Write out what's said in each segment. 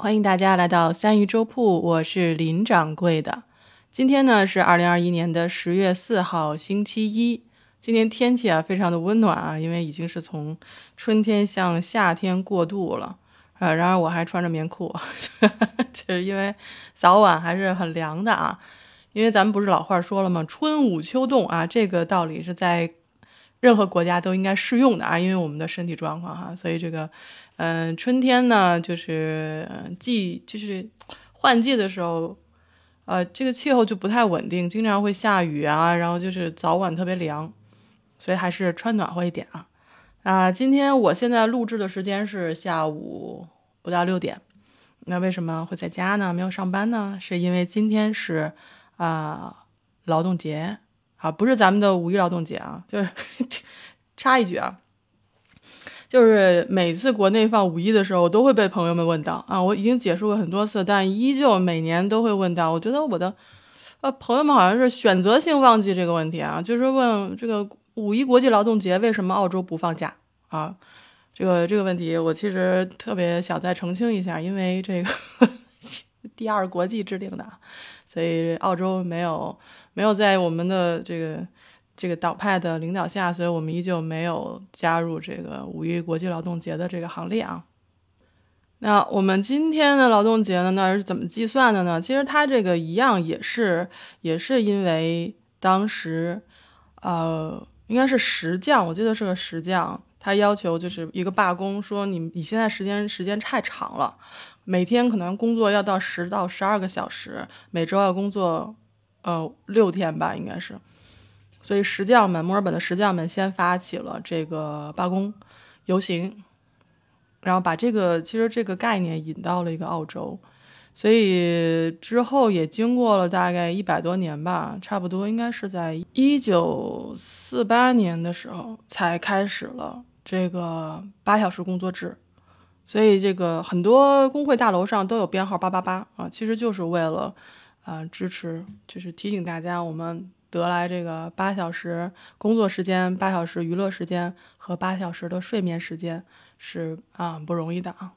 欢迎大家来到三鱼粥铺，我是林掌柜的。今天呢是二零二一年的十月四号，星期一。今天天气啊非常的温暖啊，因为已经是从春天向夏天过渡了啊。然而我还穿着棉裤，就是因为早晚还是很凉的啊。因为咱们不是老话说了吗？春捂秋冻啊，这个道理是在任何国家都应该适用的啊。因为我们的身体状况哈，所以这个。嗯，春天呢，就是季，就是换季的时候，呃，这个气候就不太稳定，经常会下雨啊，然后就是早晚特别凉，所以还是穿暖和一点啊。啊，今天我现在录制的时间是下午不到六点，那为什么会在家呢？没有上班呢？是因为今天是啊劳动节啊，不是咱们的五一劳动节啊，就是 插一句啊。就是每次国内放五一的时候，我都会被朋友们问到啊，我已经解释过很多次，但依旧每年都会问到。我觉得我的，呃，朋友们好像是选择性忘记这个问题啊，就是问这个五一国际劳动节为什么澳洲不放假啊？这个这个问题，我其实特别想再澄清一下，因为这个第二国际制定的，所以澳洲没有没有在我们的这个。这个党派的领导下，所以我们依旧没有加入这个五一国际劳动节的这个行列啊。那我们今天的劳动节呢，那是怎么计算的呢？其实它这个一样也是，也是因为当时，呃，应该是石匠，我记得是个石匠，他要求就是一个罢工，说你你现在时间时间太长了，每天可能工作要到十到十二个小时，每周要工作呃六天吧，应该是。所以石匠们，墨尔本的石匠们先发起了这个罢工游行，然后把这个其实这个概念引到了一个澳洲，所以之后也经过了大概一百多年吧，差不多应该是在一九四八年的时候才开始了这个八小时工作制，所以这个很多工会大楼上都有编号八八八啊，其实就是为了啊支持，就是提醒大家我们。得来这个八小时工作时间、八小时娱乐时间和八小时的睡眠时间是啊不容易的啊。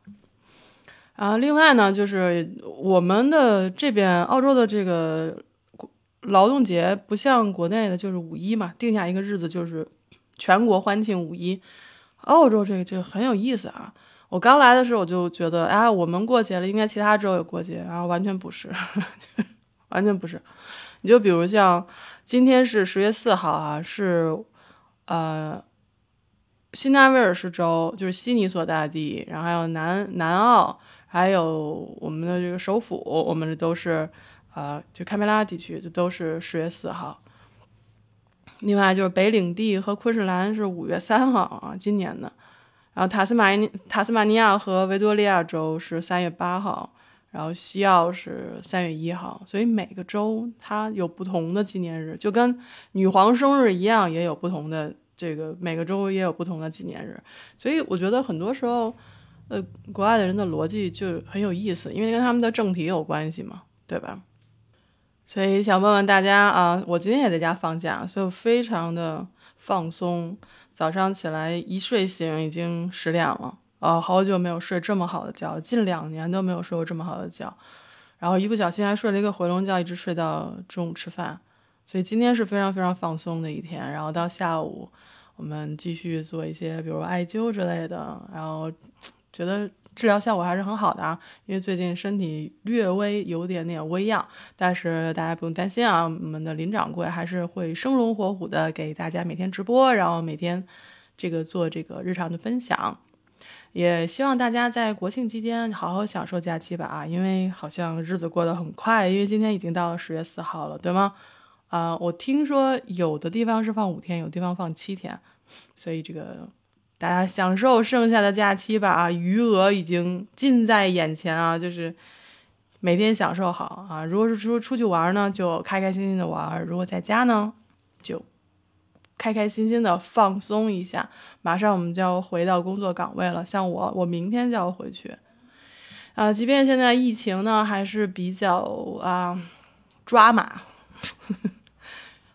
啊，另外呢，就是我们的这边澳洲的这个劳动节不像国内的，就是五一嘛，定下一个日子就是全国欢庆五一。澳洲这个就很有意思啊。我刚来的时候我就觉得，哎，我们过节了，应该其他州也过节，然后完全不是，完全不是。你就比如像。今天是十月四号啊，是呃，新南威尔士州，就是悉尼所在地，然后还有南南澳，还有我们的这个首府，我们这都是呃，就堪培拉地区，这都是十月四号。另外就是北领地和昆士兰是五月三号啊，今年的，然后塔斯马尼塔斯马尼亚和维多利亚州是三月八号。然后西澳是三月一号，所以每个州它有不同的纪念日，就跟女皇生日一样，也有不同的这个每个州也有不同的纪念日。所以我觉得很多时候，呃，国外的人的逻辑就很有意思，因为跟他们的政体有关系嘛，对吧？所以想问问大家啊，我今天也在家放假，所以非常的放松。早上起来一睡醒已经十点了。呃，好久没有睡这么好的觉，近两年都没有睡过这么好的觉，然后一不小心还睡了一个回笼觉，一直睡到中午吃饭，所以今天是非常非常放松的一天。然后到下午，我们继续做一些，比如艾灸之类的，然后觉得治疗效果还是很好的啊。因为最近身体略微有点点微恙，但是大家不用担心啊，我们的林掌柜还是会生龙活虎的给大家每天直播，然后每天这个做这个日常的分享。也希望大家在国庆期间好好享受假期吧啊，因为好像日子过得很快，因为今天已经到了十月四号了，对吗？啊，我听说有的地方是放五天，有地方放七天，所以这个大家享受剩下的假期吧啊，余额已经近在眼前啊，就是每天享受好啊。如果是说出去玩呢，就开开心心的玩；如果在家呢，就。开开心心的放松一下，马上我们就要回到工作岗位了。像我，我明天就要回去。啊，即便现在疫情呢还是比较啊抓马，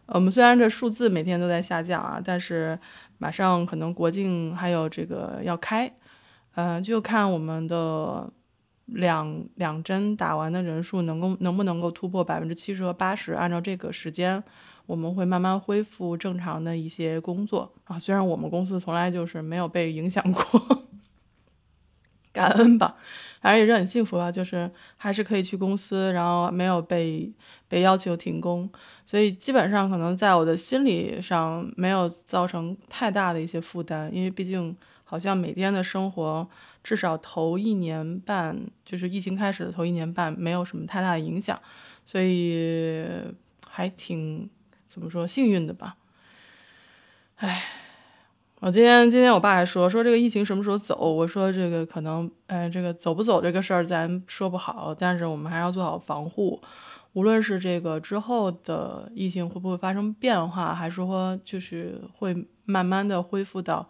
我们虽然这数字每天都在下降啊，但是马上可能国境还有这个要开，嗯，就看我们的两两针打完的人数能够能不能够突破百分之七十和八十，按照这个时间，我们会慢慢恢复正常的一些工作啊。虽然我们公司从来就是没有被影响过，感恩吧，反正也是很幸福啊，就是还是可以去公司，然后没有被被要求停工，所以基本上可能在我的心理上没有造成太大的一些负担，因为毕竟好像每天的生活。至少头一年半，就是疫情开始的头一年半，没有什么太大的影响，所以还挺怎么说幸运的吧。唉，我今天今天我爸还说说这个疫情什么时候走，我说这个可能，呃，这个走不走这个事儿咱说不好，但是我们还要做好防护，无论是这个之后的疫情会不会发生变化，还是说就是会慢慢的恢复到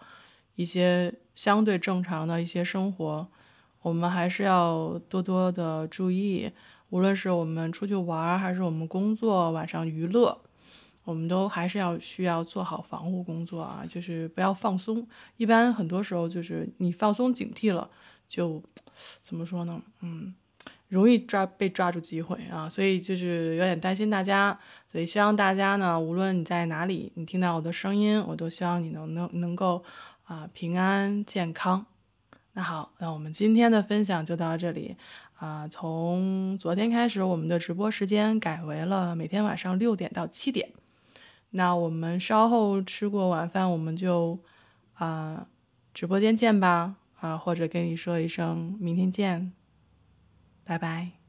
一些。相对正常的一些生活，我们还是要多多的注意。无论是我们出去玩，还是我们工作、晚上娱乐，我们都还是要需要做好防护工作啊，就是不要放松。一般很多时候就是你放松警惕了，就怎么说呢？嗯，容易抓被抓住机会啊。所以就是有点担心大家，所以希望大家呢，无论你在哪里，你听到我的声音，我都希望你能能能够。啊，平安健康。那好，那我们今天的分享就到这里啊。从昨天开始，我们的直播时间改为了每天晚上六点到七点。那我们稍后吃过晚饭，我们就啊直播间见吧。啊，或者跟你说一声明天见，拜拜。